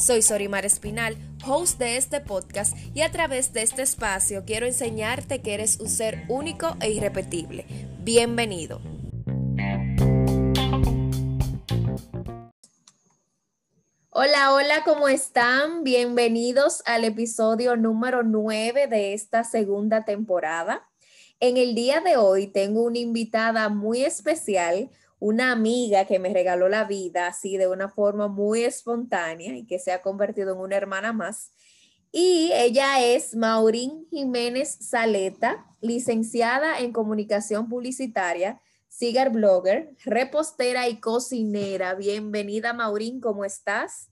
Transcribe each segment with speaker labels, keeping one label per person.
Speaker 1: Soy Sorimar Espinal, host de este podcast y a través de este espacio quiero enseñarte que eres un ser único e irrepetible. Bienvenido. Hola, hola, ¿cómo están? Bienvenidos al episodio número 9 de esta segunda temporada. En el día de hoy tengo una invitada muy especial, una amiga que me regaló la vida así de una forma muy espontánea y que se ha convertido en una hermana más. Y ella es Maurín Jiménez Saleta, licenciada en comunicación publicitaria, cigar blogger, repostera y cocinera. Bienvenida Maurín, ¿cómo estás?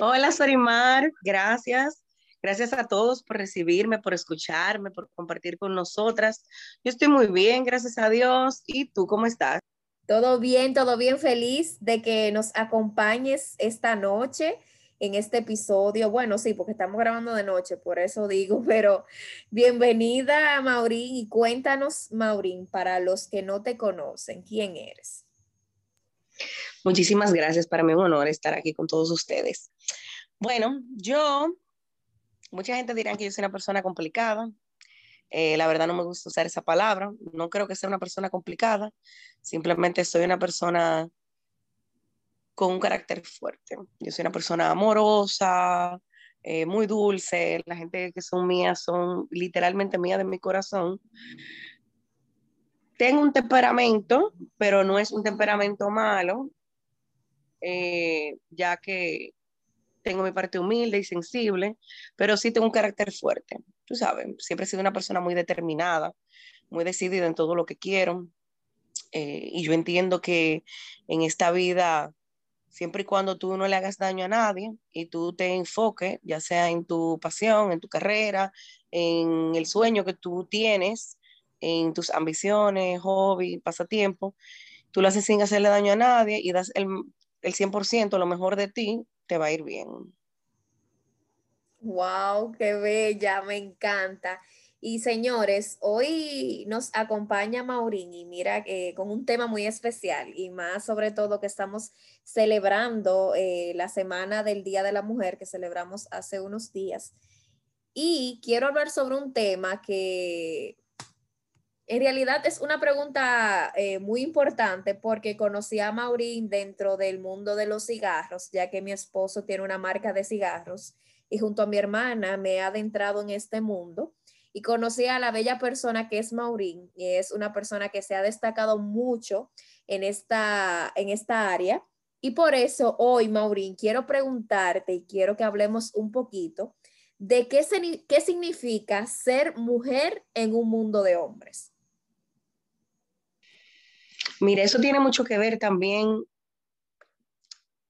Speaker 2: Hola Sorimar, gracias. Gracias a todos por recibirme, por escucharme, por compartir con nosotras. Yo estoy muy bien, gracias a Dios. ¿Y tú cómo estás?
Speaker 1: Todo bien, todo bien, feliz de que nos acompañes esta noche en este episodio. Bueno, sí, porque estamos grabando de noche, por eso digo, pero bienvenida Maurín y cuéntanos, Maurín, para los que no te conocen, ¿quién eres?
Speaker 2: Muchísimas gracias, para mí es un honor estar aquí con todos ustedes. Bueno, yo mucha gente dirá que yo soy una persona complicada. Eh, la verdad no me gusta usar esa palabra. No creo que sea una persona complicada. Simplemente soy una persona con un carácter fuerte. Yo soy una persona amorosa, eh, muy dulce. La gente que son mías son literalmente mías de mi corazón. Tengo un temperamento, pero no es un temperamento malo, eh, ya que tengo mi parte humilde y sensible, pero sí tengo un carácter fuerte. Tú sabes, siempre he sido una persona muy determinada, muy decidida en todo lo que quiero. Eh, y yo entiendo que en esta vida, siempre y cuando tú no le hagas daño a nadie y tú te enfoques, ya sea en tu pasión, en tu carrera, en el sueño que tú tienes, en tus ambiciones, hobby, pasatiempo, tú lo haces sin hacerle daño a nadie y das el, el 100%, lo mejor de ti, te va a ir bien.
Speaker 1: Wow, qué bella, me encanta. Y señores, hoy nos acompaña Maurín y mira que con un tema muy especial y más sobre todo que estamos celebrando eh, la semana del Día de la Mujer que celebramos hace unos días. Y quiero hablar sobre un tema que en realidad es una pregunta eh, muy importante porque conocí a Maurín dentro del mundo de los cigarros, ya que mi esposo tiene una marca de cigarros y junto a mi hermana me he adentrado en este mundo y conocí a la bella persona que es Maurín y es una persona que se ha destacado mucho en esta, en esta área. Y por eso hoy, Maurín, quiero preguntarte y quiero que hablemos un poquito de qué, qué significa ser mujer en un mundo de hombres.
Speaker 2: Mire, eso tiene mucho que ver también.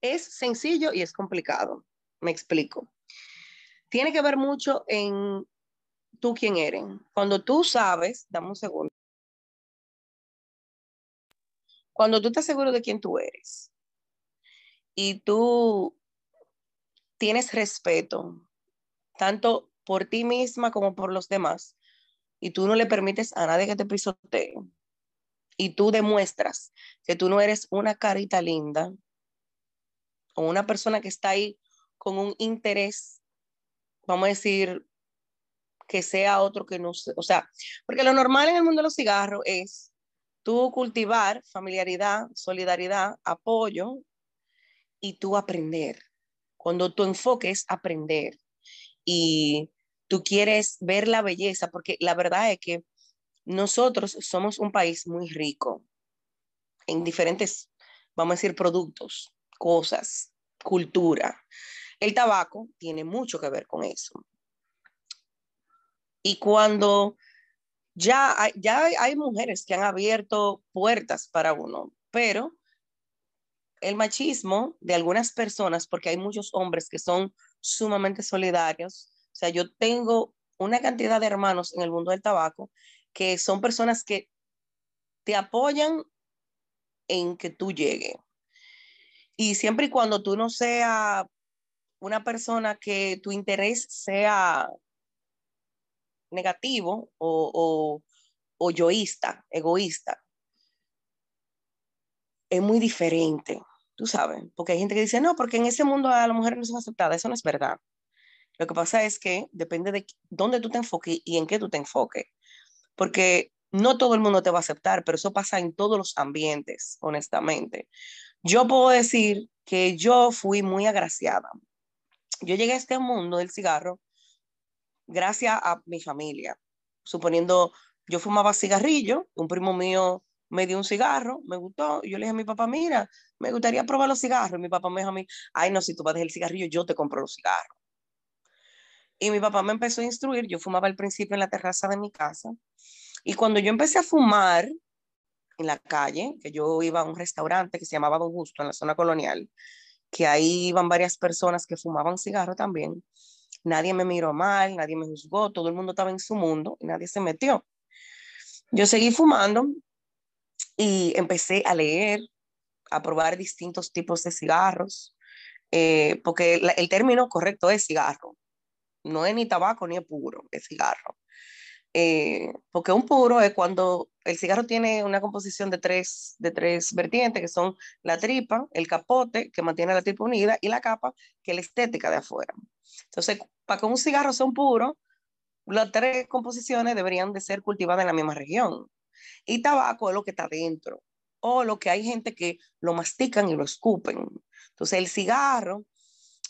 Speaker 2: Es sencillo y es complicado. Me explico. Tiene que ver mucho en tú quién eres. Cuando tú sabes, dame un segundo. Cuando tú estás seguro de quién tú eres y tú tienes respeto, tanto por ti misma como por los demás, y tú no le permites a nadie que te pisotee, y tú demuestras que tú no eres una carita linda o una persona que está ahí con un interés, vamos a decir, que sea otro que no, o sea, porque lo normal en el mundo de los cigarros es tú cultivar familiaridad, solidaridad, apoyo y tú aprender. Cuando tu enfoque es aprender y tú quieres ver la belleza, porque la verdad es que nosotros somos un país muy rico en diferentes, vamos a decir, productos, cosas, cultura. El tabaco tiene mucho que ver con eso. Y cuando ya hay, ya hay mujeres que han abierto puertas para uno, pero el machismo de algunas personas, porque hay muchos hombres que son sumamente solidarios. O sea, yo tengo una cantidad de hermanos en el mundo del tabaco que son personas que te apoyan en que tú llegues. Y siempre y cuando tú no seas una persona que tu interés sea negativo o, o, yoísta, egoísta, es muy diferente, tú sabes, porque hay gente que dice, no, porque en ese mundo a la mujer no son aceptada, eso no es verdad. Lo que pasa es que depende de dónde tú te enfoques y en qué tú te enfoques, porque no todo el mundo te va a aceptar, pero eso pasa en todos los ambientes, honestamente. Yo puedo decir que yo fui muy agraciada. Yo llegué a este mundo del cigarro gracias a mi familia. Suponiendo, yo fumaba cigarrillo, un primo mío me dio un cigarro, me gustó, yo le dije a mi papá, mira, me gustaría probar los cigarros. Y mi papá me dijo a mí, ay, no, si tú vas a dejar el cigarrillo, yo te compro los cigarros. Y mi papá me empezó a instruir, yo fumaba al principio en la terraza de mi casa, y cuando yo empecé a fumar en la calle, que yo iba a un restaurante que se llamaba Don Justo en la zona colonial, que ahí iban varias personas que fumaban cigarro también, nadie me miró mal, nadie me juzgó, todo el mundo estaba en su mundo y nadie se metió. Yo seguí fumando y empecé a leer, a probar distintos tipos de cigarros, eh, porque el término correcto es cigarro, no es ni tabaco ni puro, es cigarro. Eh, porque un puro es cuando el cigarro tiene una composición de tres, de tres vertientes, que son la tripa, el capote, que mantiene la tripa unida, y la capa, que es la estética de afuera. Entonces, para que un cigarro sea un puro, las tres composiciones deberían de ser cultivadas en la misma región. Y tabaco es lo que está dentro, o lo que hay gente que lo mastican y lo escupen. Entonces, el cigarro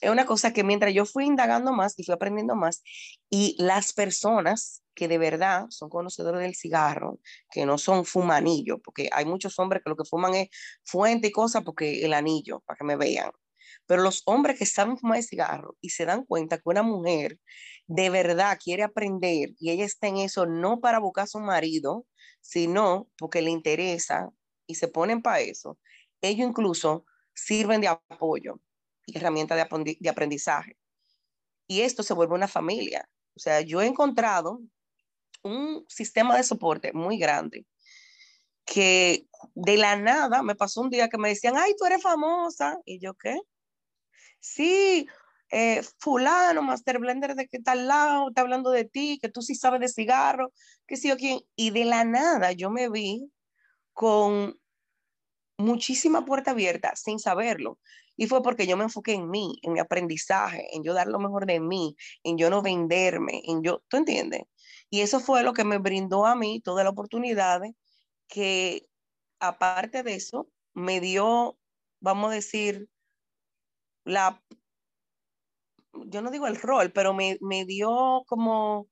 Speaker 2: es una cosa que mientras yo fui indagando más y fui aprendiendo más, y las personas que de verdad son conocedores del cigarro, que no son fumanillos, porque hay muchos hombres que lo que fuman es fuente y cosas porque el anillo, para que me vean. Pero los hombres que saben fumar el cigarro y se dan cuenta que una mujer de verdad quiere aprender y ella está en eso no para buscar a su marido, sino porque le interesa y se ponen para eso, ellos incluso sirven de apoyo y herramienta de, aprendizaje. Y esto se vuelve una familia. O sea, yo he encontrado un sistema de soporte muy grande que de la nada me pasó un día que me decían, ay, tú eres famosa. Y yo, ¿qué? Sí, eh, fulano, Master Blender de que está al lado, está hablando de ti, que tú sí sabes de cigarro, que sí o quién. Y de la nada yo me vi con muchísima puerta abierta sin saberlo. Y fue porque yo me enfoqué en mí, en mi aprendizaje, en yo dar lo mejor de mí, en yo no venderme, en yo, ¿tú entiendes? Y eso fue lo que me brindó a mí toda la oportunidad que, aparte de eso, me dio, vamos a decir, la, yo no digo el rol, pero me, me dio como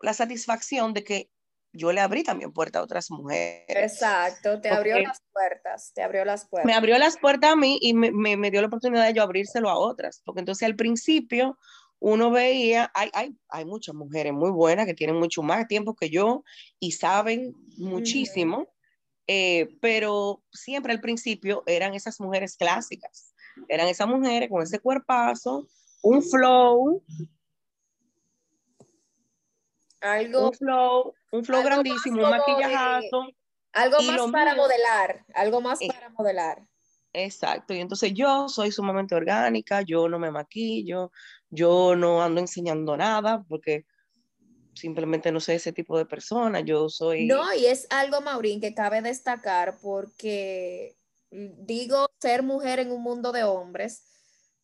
Speaker 2: la satisfacción de que yo le abrí también puertas a otras mujeres.
Speaker 1: Exacto, te abrió las puertas, te abrió las puertas.
Speaker 2: Me abrió las puertas a mí y me, me, dio la oportunidad de yo abrírselo a otras, porque entonces al principio uno veía, hay, hay, hay muchas mujeres muy buenas que tienen mucho más tiempo que yo y saben muchísimo, eh, pero siempre al principio eran esas mujeres clásicas, eran esas mujeres con ese cuerpazo, un flow,
Speaker 1: algo,
Speaker 2: un flow, un flow grandísimo, un maquillajazo.
Speaker 1: algo más para modelar, algo más para modelar.
Speaker 2: Exacto, y entonces yo soy sumamente orgánica, yo no me maquillo, yo no ando enseñando nada porque simplemente no soy ese tipo de persona, yo soy...
Speaker 1: No, y es algo, Maurín, que cabe destacar porque digo ser mujer en un mundo de hombres,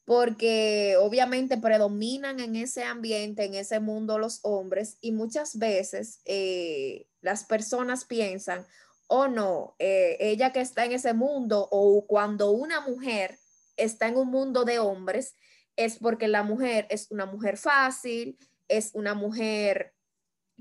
Speaker 1: porque obviamente predominan en ese ambiente, en ese mundo los hombres y muchas veces eh, las personas piensan, oh no, eh, ella que está en ese mundo o cuando una mujer está en un mundo de hombres es porque la mujer es una mujer fácil, es una mujer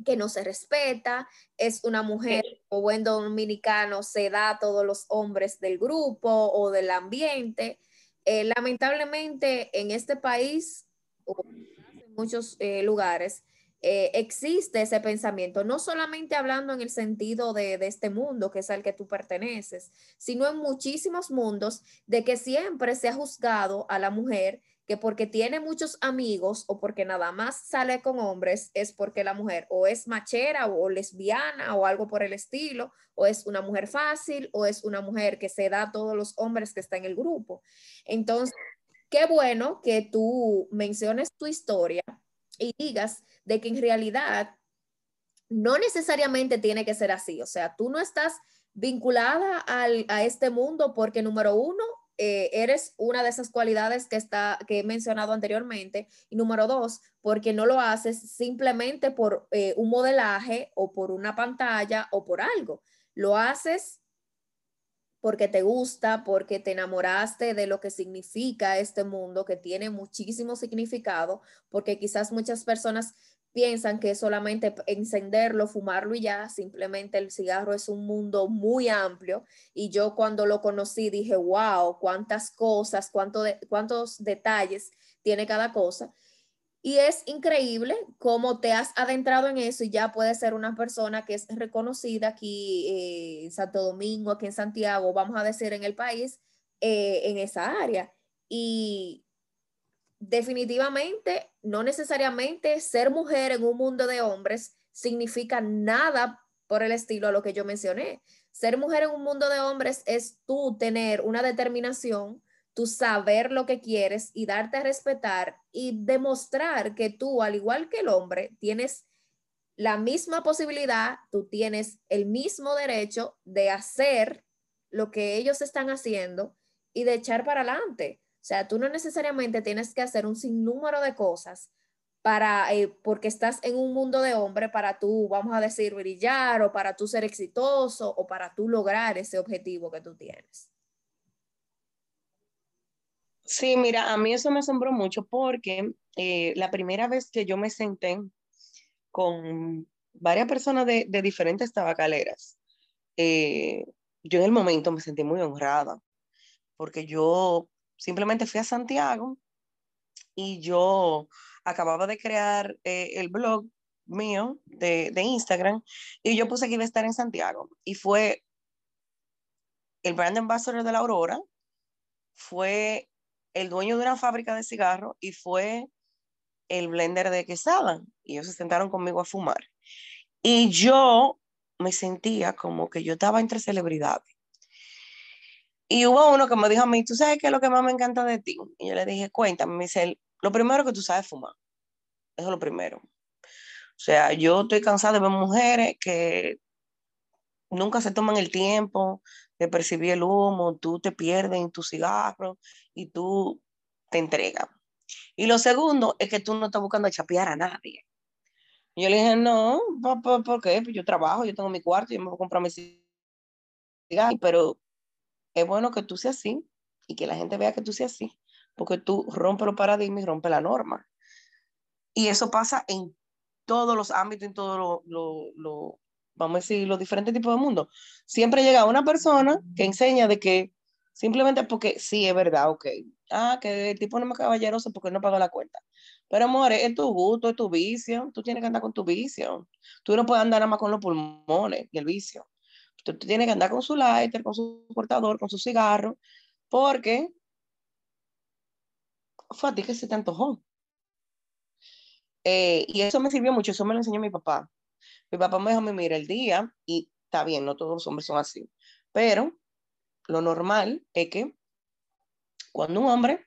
Speaker 1: que no se respeta, es una mujer, o buen dominicano, se da a todos los hombres del grupo o del ambiente. Eh, lamentablemente en este país, o en muchos eh, lugares, eh, existe ese pensamiento, no solamente hablando en el sentido de, de, este mundo que es al que tú perteneces, sino en muchísimos mundos de que siempre se ha juzgado a la mujer que porque tiene muchos amigos o porque nada más sale con hombres es porque la mujer o es machera o lesbiana o algo por el estilo, o es una mujer fácil o es una mujer que se da a todos los hombres que está en el grupo. Entonces, qué bueno que tú menciones tu historia y digas de que en realidad no necesariamente tiene que ser así. O sea, tú no estás vinculada al, a este mundo porque número uno, eh, eres una de esas cualidades que, está, que he mencionado anteriormente. Y número dos, porque no lo haces simplemente por eh, un modelaje o por una pantalla o por algo. Lo haces porque te gusta, porque te enamoraste de lo que significa este mundo, que tiene muchísimo significado, porque quizás muchas personas piensan que solamente encenderlo, fumarlo y ya, simplemente el cigarro es un mundo muy amplio y yo cuando lo conocí dije, wow, cuántas cosas, cuánto cuántos detalles tiene cada cosa. Y es increíble cómo te has adentrado en eso y ya puedes ser una persona que es reconocida aquí eh, en Santo Domingo, aquí en Santiago, vamos a decir en el país, eh, en esa área. Y definitivamente, no necesariamente ser mujer en un mundo de hombres significa nada por el estilo a lo que yo mencioné. Ser mujer en un mundo de hombres es tú tener una determinación, tú saber lo que quieres y darte a respetar y demostrar que tú, al igual que el hombre, tienes la misma posibilidad, tú tienes el mismo derecho de hacer lo que ellos están haciendo y de echar para adelante. O sea, tú no necesariamente tienes que hacer un sinnúmero de cosas para, eh, porque estás en un mundo de hombre para tú, vamos a decir, brillar o para tú ser exitoso o para tú lograr ese objetivo que tú tienes.
Speaker 2: Sí, mira, a mí eso me asombró mucho porque eh, la primera vez que yo me senté con varias personas de, diferentes tabacaleras, eh, yo en el momento me sentí muy honrada porque yo simplemente fui a Santiago y yo acababa de crear eh, el blog mío de, Instagram y yo puse que iba a estar en Santiago y fue el brand ambassador de la Aurora, fue el dueño de una fábrica de cigarros y fue el blender de Quesada. Y ellos se sentaron conmigo a fumar. Y yo me sentía como que yo estaba entre celebridades. Y hubo uno que me dijo a mí, ¿tú sabes qué es lo que más me encanta de ti? Y yo le dije, cuéntame. Me dice, lo primero que tú sabes fumar. Eso es lo primero. O sea, yo estoy cansada de ver mujeres que nunca se toman el tiempo de percibir el humo, tú te pierdes en tu cigarro y tú te entregas. Y lo segundo es que tú no estás buscando chapear a nadie. yo le dije, no, ¿por, qué? Pues yo trabajo, yo tengo mi cuarto, yo me voy a comprar mi cigarro, pero es bueno que tú seas así y que la gente vea que tú seas así, porque tú rompes los paradigmas y rompes la norma. Y eso pasa en todos los ámbitos, en todos los vamos a decir, los diferentes tipos de mundo, siempre llega una persona que enseña de que simplemente porque sí, es verdad, ok, ah, que el tipo no es caballeroso porque no pagó la cuenta. Pero amor, es tu gusto, es tu vicio, tú tienes que andar con tu vicio. Tú no puedes andar nada más con los pulmones y el vicio. Tú, tienes que andar con su lighter, con su portador, con su cigarro, porque fue a ti que se te antojó. Eh, y eso me sirvió mucho, eso me lo enseñó mi papá. Mi papá me dijo, mira, el día, y está bien, no todos los hombres son así, pero lo normal es que cuando un hombre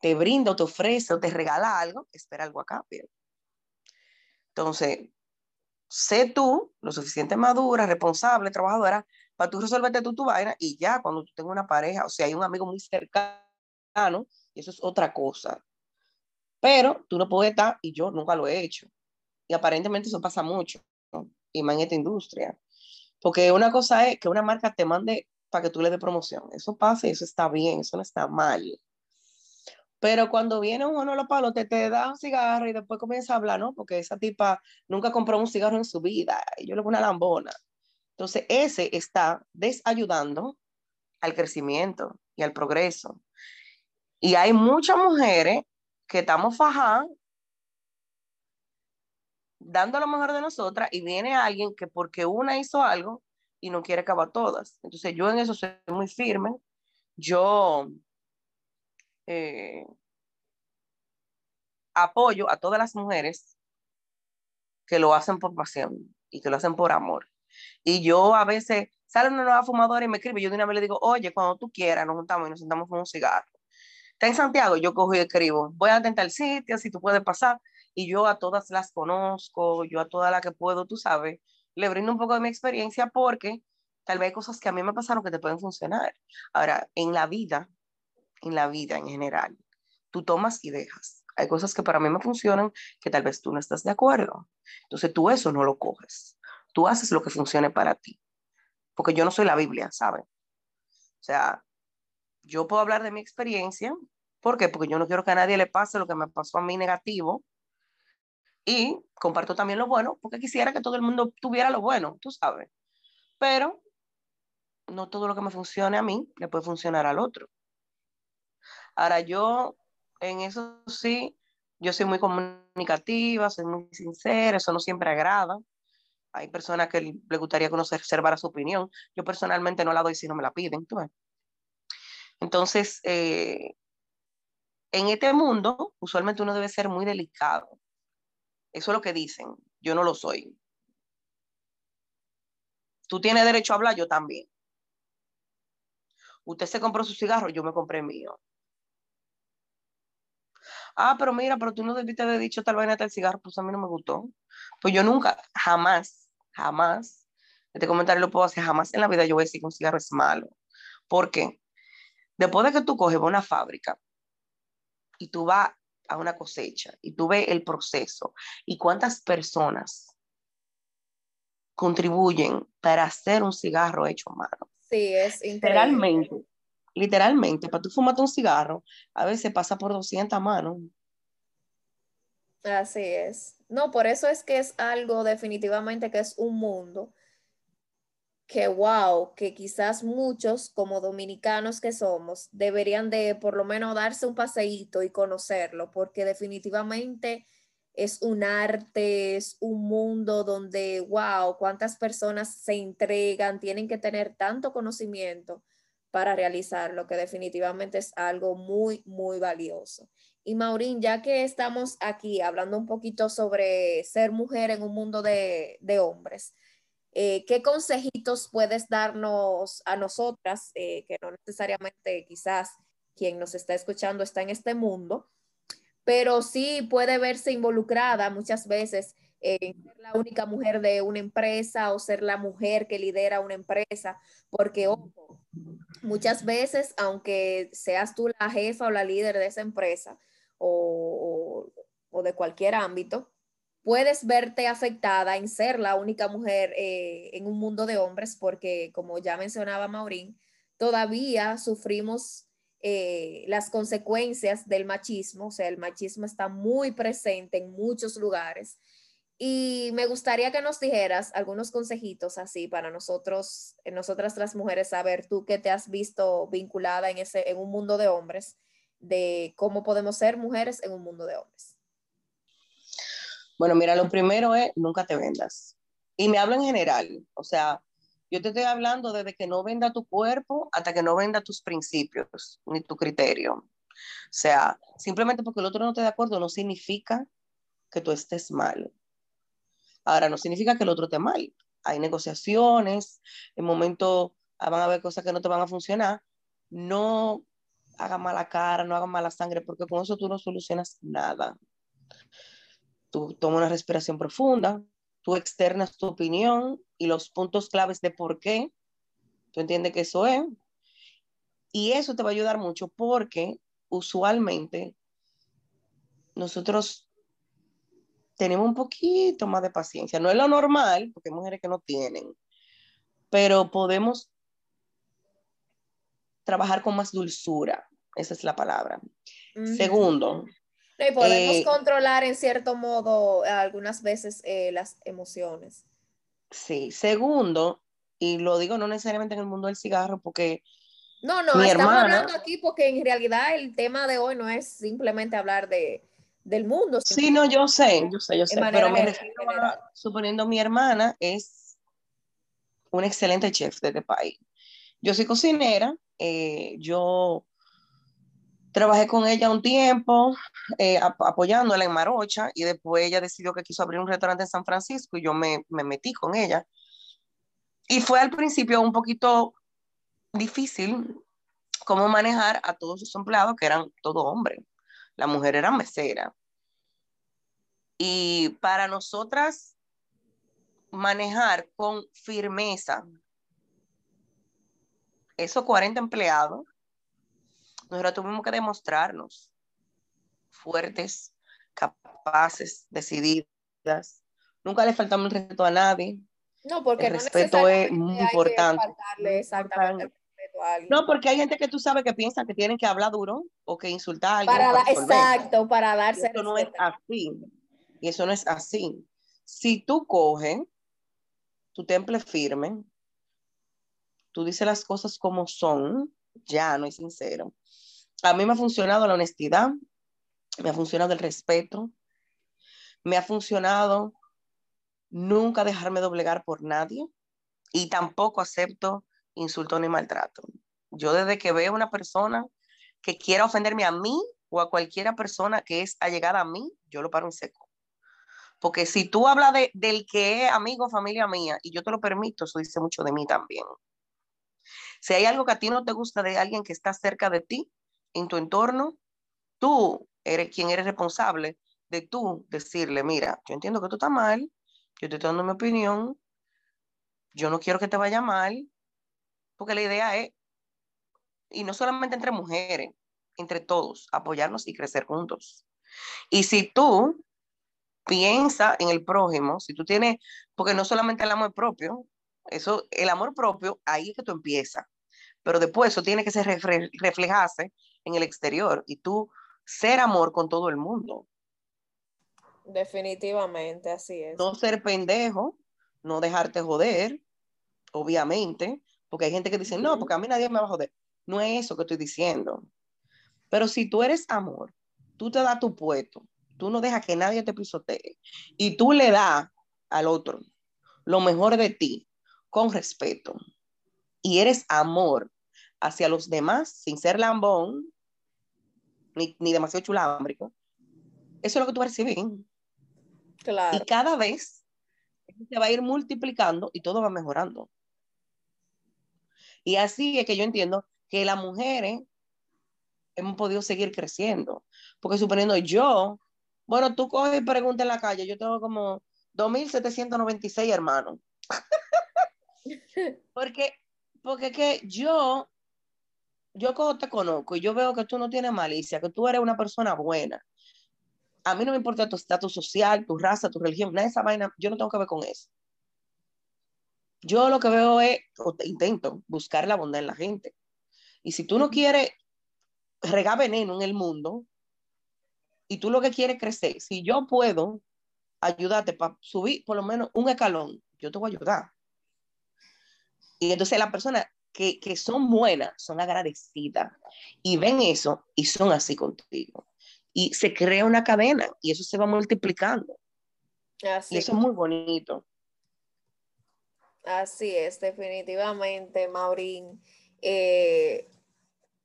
Speaker 2: te brinda o te ofrece o te regala algo, espera algo a cambio. Entonces, sé tú lo suficiente madura, responsable, trabajadora, para tú resolverte tú tu vaina y ya cuando tú tengas una pareja, o sea, hay un amigo muy cercano, y eso es otra cosa. Pero tú no puedes estar, y yo nunca lo he hecho. Y aparentemente eso pasa mucho y más en esta industria. Porque una cosa es que una marca te mande para que tú le des promoción. Eso pasa y eso está bien, eso no está mal. Pero cuando viene uno a los palos, te, te da un cigarro y después comienza a hablar, ¿no? Porque esa tipa nunca compró un cigarro en su vida y yo le pongo una lambona. Entonces, ese está desayudando al crecimiento y al progreso. Y hay muchas mujeres que estamos fajadas dando lo mejor de nosotras y viene alguien que porque una hizo algo y no quiere acabar todas. Entonces yo en eso soy muy firme. Yo eh, apoyo a todas las mujeres que lo hacen por pasión y que lo hacen por amor. Y yo a veces sale una nueva fumadora y me escribe, yo de una vez le digo, oye, cuando tú quieras, nos juntamos y nos sentamos con un cigarro. Está en Santiago, yo cojo y escribo, voy a intentar el sitio, si tú puedes pasar, y yo a todas las conozco, yo a todas las que puedo, tú sabes, le brindo un poco de mi experiencia porque tal vez hay cosas que a mí me pasaron que te pueden funcionar. Ahora, en la vida, en la vida en general, tú tomas y dejas. Hay cosas que para mí me funcionan que tal vez tú no estás de acuerdo. Entonces tú eso no lo coges. Tú haces lo que funcione para ti. Porque yo no soy la Biblia, ¿sabes? O sea, yo puedo hablar de mi experiencia. ¿Por qué? Porque yo no quiero que a nadie le pase lo que me pasó a mí negativo. Y comparto también lo bueno, porque quisiera que todo el mundo tuviera lo bueno, tú sabes. Pero no todo lo que me funcione a mí le puede funcionar al otro. Ahora yo, en eso sí, yo soy muy comunicativa, soy muy sincera, eso no siempre agrada. Hay personas que le gustaría conocer, observar su opinión. Yo personalmente no la doy si no me la piden. Entonces, eh, en este mundo, usualmente uno debe ser muy delicado. Eso es lo que dicen. Yo no lo soy. Tú tienes derecho a hablar, yo también. Usted se compró su cigarro, yo me compré mío. Ah, pero mira, pero tú no debiste haber dicho tal vaina tal cigarro, pues a mí no me gustó. Pues yo nunca, jamás, jamás, este comentario lo puedo hacer, jamás en la vida yo voy a decir que un cigarro es malo. ¿Por qué? Después de que tú coges una fábrica y tú vas a una cosecha y tú ves el proceso y cuántas personas contribuyen para hacer un cigarro hecho a mano.
Speaker 1: Sí, es
Speaker 2: Literalmente, literalmente, para tú fumarte un cigarro, a veces pasa por 200 manos.
Speaker 1: Así es. No, por eso es que es algo definitivamente que es un mundo que wow, que quizás muchos como dominicanos que somos deberían de por lo menos darse un paseíto y conocerlo, porque definitivamente es un arte, es un mundo donde, wow, cuántas personas se entregan, tienen que tener tanto conocimiento para realizarlo, que definitivamente es algo muy, muy valioso. Y Maurín, ya que estamos aquí hablando un poquito sobre ser mujer en un mundo de, hombres, eh, ¿qué consejitos puedes darnos a nosotras, eh, que no necesariamente quizás quien nos está escuchando está en este mundo, pero sí puede verse involucrada muchas veces en ser la única mujer de una empresa o ser la mujer que lidera una empresa, porque muchas veces, aunque seas tú la jefa o la líder de esa empresa o, de cualquier ámbito, puedes verte afectada en ser la única mujer eh, en un mundo de hombres, porque como ya mencionaba Maurín, todavía sufrimos eh, las consecuencias del machismo, o sea, el machismo está muy presente en muchos lugares. Y me gustaría que nos dijeras algunos consejitos así para nosotros, nosotras las mujeres, saber tú que te has visto vinculada en, ese, en un mundo de hombres, de cómo podemos ser mujeres en un mundo de hombres.
Speaker 2: Bueno, mira, lo primero es nunca te vendas. Y me hablo en general, o sea, yo te estoy hablando desde que no venda tu cuerpo hasta que no venda tus principios ni tu criterio. O sea, simplemente porque el otro no esté de acuerdo no significa que tú estés mal. Ahora, no significa que el otro esté mal. Hay negociaciones, en momento van a haber cosas que no te van a funcionar. No haga mala cara, no haga mala sangre, porque con eso tú no solucionas nada. Tú toma una respiración profunda, tú externas tu opinión y los puntos claves de por qué. Tú entiendes que eso es. Y eso te va a ayudar mucho porque usualmente nosotros tenemos un poquito más de paciencia. No es lo normal, porque hay mujeres que no tienen, pero podemos trabajar con más dulzura. Esa es la palabra. Segundo,
Speaker 1: y podemos eh, controlar en cierto modo algunas veces eh, las emociones.
Speaker 2: Sí, segundo, y lo digo no necesariamente en el mundo del cigarro, porque...
Speaker 1: No, no, estamos hablando aquí porque en realidad el tema de hoy no es simplemente hablar de, del mundo.
Speaker 2: Sí, no, yo sé, yo sé, yo sé, pero me refiero a, suponiendo mi hermana es un excelente chef de este país. Yo soy cocinera, eh, yo trabajé con ella un tiempo eh, apoyándola en Marocha y después ella decidió que quiso abrir un restaurante en San Francisco y yo me, me metí con ella. Y fue al principio un poquito difícil cómo manejar a todos sus empleados que eran todo hombres. La mujer era mesera. Y para nosotras manejar con firmeza esos 40 empleados, nosotros tuvimos que demostrarnos fuertes, capaces, decididas. Nunca le faltamos el respeto a nadie.
Speaker 1: No, porque
Speaker 2: el respeto es muy importante. No, porque hay gente que tú sabes que piensa que tienen que hablar duro o que insultar
Speaker 1: a alguien. exacto, para darse.
Speaker 2: Eso no es así. Y eso no es así. Si tú coges tu temple firme, tú dices las cosas como son, ya no es sincero. A mí me ha funcionado la honestidad, me ha funcionado el respeto, me ha funcionado nunca dejarme doblegar por nadie y tampoco acepto insulto ni maltrato. Yo desde que veo una persona que quiera ofenderme a mí o a cualquiera persona que es allegada a mí, yo lo paro en seco. Porque si tú hablas de, del que es amigo, familia mía, y yo te lo permito, eso dice mucho de mí también. Si hay algo que a ti no te gusta de alguien que está cerca de ti, en tu entorno, tú eres quien eres responsable de tú decirle, mira, yo entiendo que tú estás mal, yo te estoy dando mi opinión, yo no quiero que te vaya mal, porque la idea es, y no solamente entre mujeres, entre todos, apoyarnos y crecer juntos. Y si tú piensas en el prójimo, si tú tienes, porque no solamente el amor propio, eso, el amor propio, ahí es que tú empiezas, pero después eso tiene que ser reflejarse en el exterior y tú ser amor con todo el mundo.
Speaker 1: Definitivamente, así es.
Speaker 2: No ser pendejo, no dejarte joder, obviamente, porque hay gente que dice, no, porque a mí nadie me va a joder. No es eso que estoy diciendo. Pero si tú eres amor, tú te das tu puesto, tú no dejas que nadie te pisotee y tú le das al otro lo mejor de ti con respeto y eres amor hacia los demás sin ser lambón ni, ni demasiado chulámbrico, eso es lo que tú vas a recibir.
Speaker 1: Claro.
Speaker 2: Y cada vez se va a ir multiplicando y todo va mejorando. Y así es que yo entiendo que las mujeres hemos podido seguir creciendo. Porque suponiendo yo, bueno, tú coges y preguntas en la calle, yo tengo como 2.796 hermanos. porque, porque que yo, yo como te conozco y yo veo que tú no tienes malicia, que tú eres una persona buena. A mí no me importa tu estatus social, tu raza, tu religión, nada de esa vaina, yo no tengo que ver con eso. Yo lo que veo es, o intento, buscar la bondad en la gente. Y si tú no quieres regar veneno en el mundo y tú lo que quieres es crecer, si yo puedo ayudarte para subir por lo menos un escalón, yo te voy a ayudar. Y entonces las personas que, que son buenas son agradecidas y ven eso y son así contigo. Y se crea una cadena y eso se va multiplicando. Y eso es muy bonito.
Speaker 1: Así es, definitivamente, Maurín. Eh,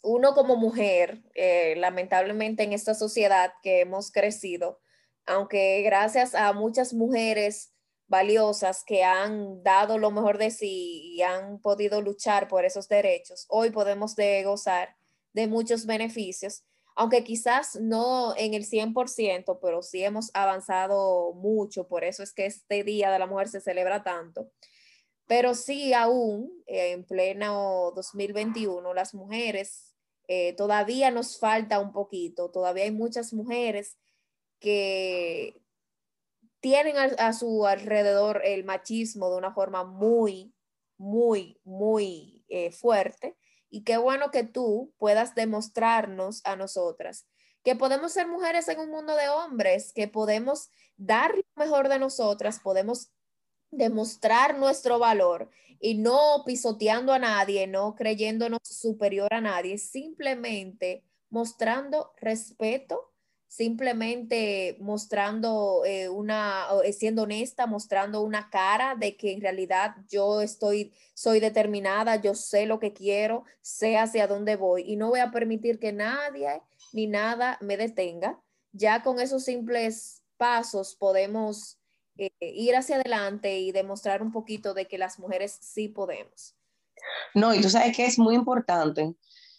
Speaker 1: uno como mujer, eh, lamentablemente en esta sociedad que hemos crecido, aunque gracias a muchas mujeres valiosas que han dado lo mejor de sí y han podido luchar por esos derechos, hoy podemos gozar de muchos beneficios, aunque quizás no en el 100%, pero sí hemos avanzado mucho, por eso es que este Día de la Mujer se celebra tanto. Pero sí, aún en pleno 2021, las mujeres eh, todavía nos falta un poquito, todavía hay muchas mujeres que tienen a, su alrededor el machismo de una forma muy, muy, muy eh, fuerte. Y qué bueno que tú puedas demostrarnos a nosotras que podemos ser mujeres en un mundo de hombres, que podemos dar lo mejor de nosotras, podemos demostrar nuestro valor y no pisoteando a nadie, no creyéndonos superior a nadie, simplemente mostrando respeto simplemente mostrando eh, una, eh, siendo honesta, mostrando una cara de que en realidad yo estoy, soy determinada, yo sé lo que quiero, sé hacia dónde voy y no voy a permitir que nadie ni nada me detenga. Ya con esos simples pasos podemos eh, ir hacia adelante y demostrar un poquito de que las mujeres sí podemos.
Speaker 2: No, y tú sabes que es muy importante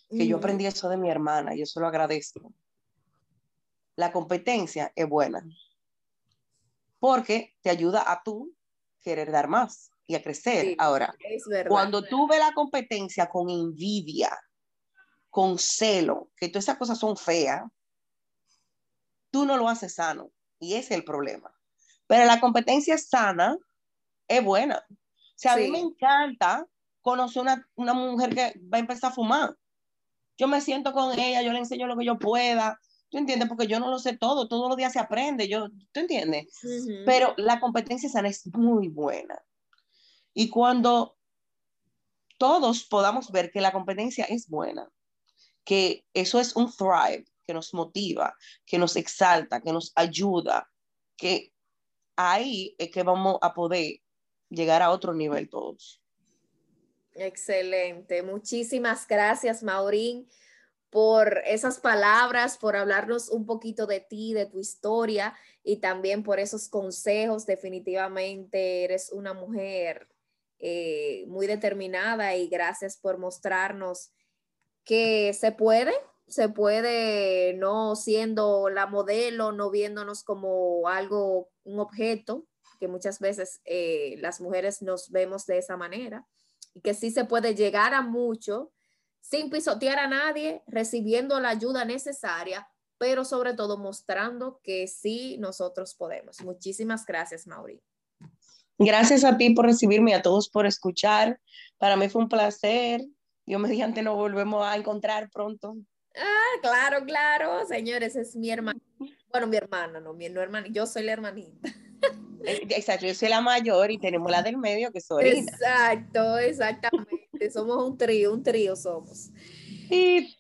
Speaker 2: que yo aprendí eso de mi hermana, y eso lo agradezco la competencia es buena porque te ayuda a tú querer dar más y a crecer. Ahora, cuando tú ves la competencia con envidia, con celo, que todas esas cosas son feas, tú no lo haces sano y ese es el problema. Pero la competencia sana es buena. O sea, a mí me encanta conocer una, una mujer que va a empezar a fumar. Yo me siento con ella, yo le enseño lo que yo pueda, ¿Tú entiendes? Porque yo no lo sé todo, todos los días se aprende, yo, ¿tú entiendes? Pero la competencia sana es muy buena. Y cuando todos podamos ver que la competencia es buena, que eso es un thrive, que nos motiva, que nos exalta, que nos ayuda, que ahí es que vamos a poder llegar a otro nivel todos.
Speaker 1: Excelente. Muchísimas gracias, Maurín por esas palabras, por hablarnos un poquito de ti, de tu historia y también por esos consejos. Definitivamente eres una mujer eh, muy determinada y gracias por mostrarnos que se puede, se puede no siendo la modelo, no viéndonos como algo, un objeto, que muchas veces eh, las mujeres nos vemos de esa manera y que sí se puede llegar a mucho sin pisotear a nadie, recibiendo la ayuda necesaria, pero sobre todo mostrando que sí nosotros podemos. Muchísimas gracias, Mauri.
Speaker 2: Gracias a ti por recibirme, a todos por escuchar. Para mí fue un placer. Dios mediante nos volvemos a encontrar pronto.
Speaker 1: Ah, claro, claro, señores, es mi hermana. Bueno, mi hermana, no, mi no hermana, yo soy la hermanita.
Speaker 2: Exacto, yo soy la mayor y tenemos la del medio que soy.
Speaker 1: Exacto, exactamente somos un trío, un trío somos.
Speaker 2: Y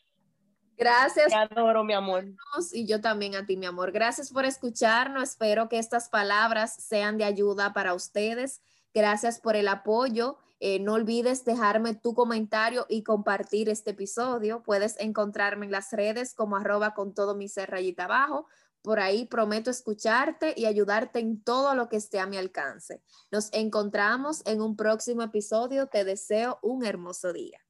Speaker 1: Gracias.
Speaker 2: Te adoro, mi amor.
Speaker 1: Y yo también a ti, mi amor. Gracias por escucharnos. Espero que estas palabras sean de ayuda para ustedes. Gracias por el apoyo. Eh, no olvides dejarme tu comentario y compartir este episodio. Puedes encontrarme en las redes como arroba con todo mi ser rayita abajo por ahí prometo escucharte y ayudarte en todo lo que esté a mi alcance. Nos encontramos en un próximo episodio. Te deseo un hermoso día.